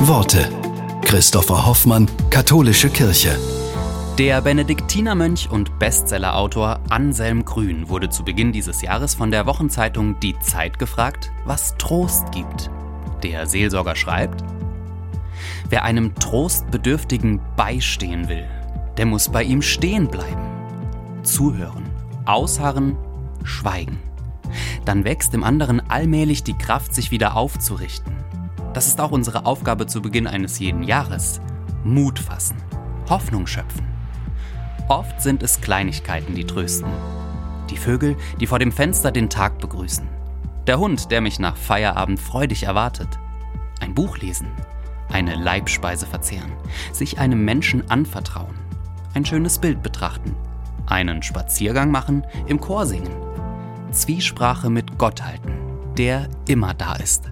Worte. Christopher Hoffmann, Katholische Kirche. Der Benediktinermönch und Bestsellerautor Anselm Grün wurde zu Beginn dieses Jahres von der Wochenzeitung Die Zeit gefragt, was Trost gibt. Der Seelsorger schreibt, Wer einem Trostbedürftigen beistehen will, der muss bei ihm stehen bleiben. Zuhören, ausharren, schweigen. Dann wächst im anderen allmählich die Kraft, sich wieder aufzurichten. Das ist auch unsere Aufgabe zu Beginn eines jeden Jahres. Mut fassen, Hoffnung schöpfen. Oft sind es Kleinigkeiten, die trösten. Die Vögel, die vor dem Fenster den Tag begrüßen. Der Hund, der mich nach Feierabend freudig erwartet. Ein Buch lesen. Eine Leibspeise verzehren. Sich einem Menschen anvertrauen. Ein schönes Bild betrachten. Einen Spaziergang machen, im Chor singen. Zwiesprache mit Gott halten, der immer da ist.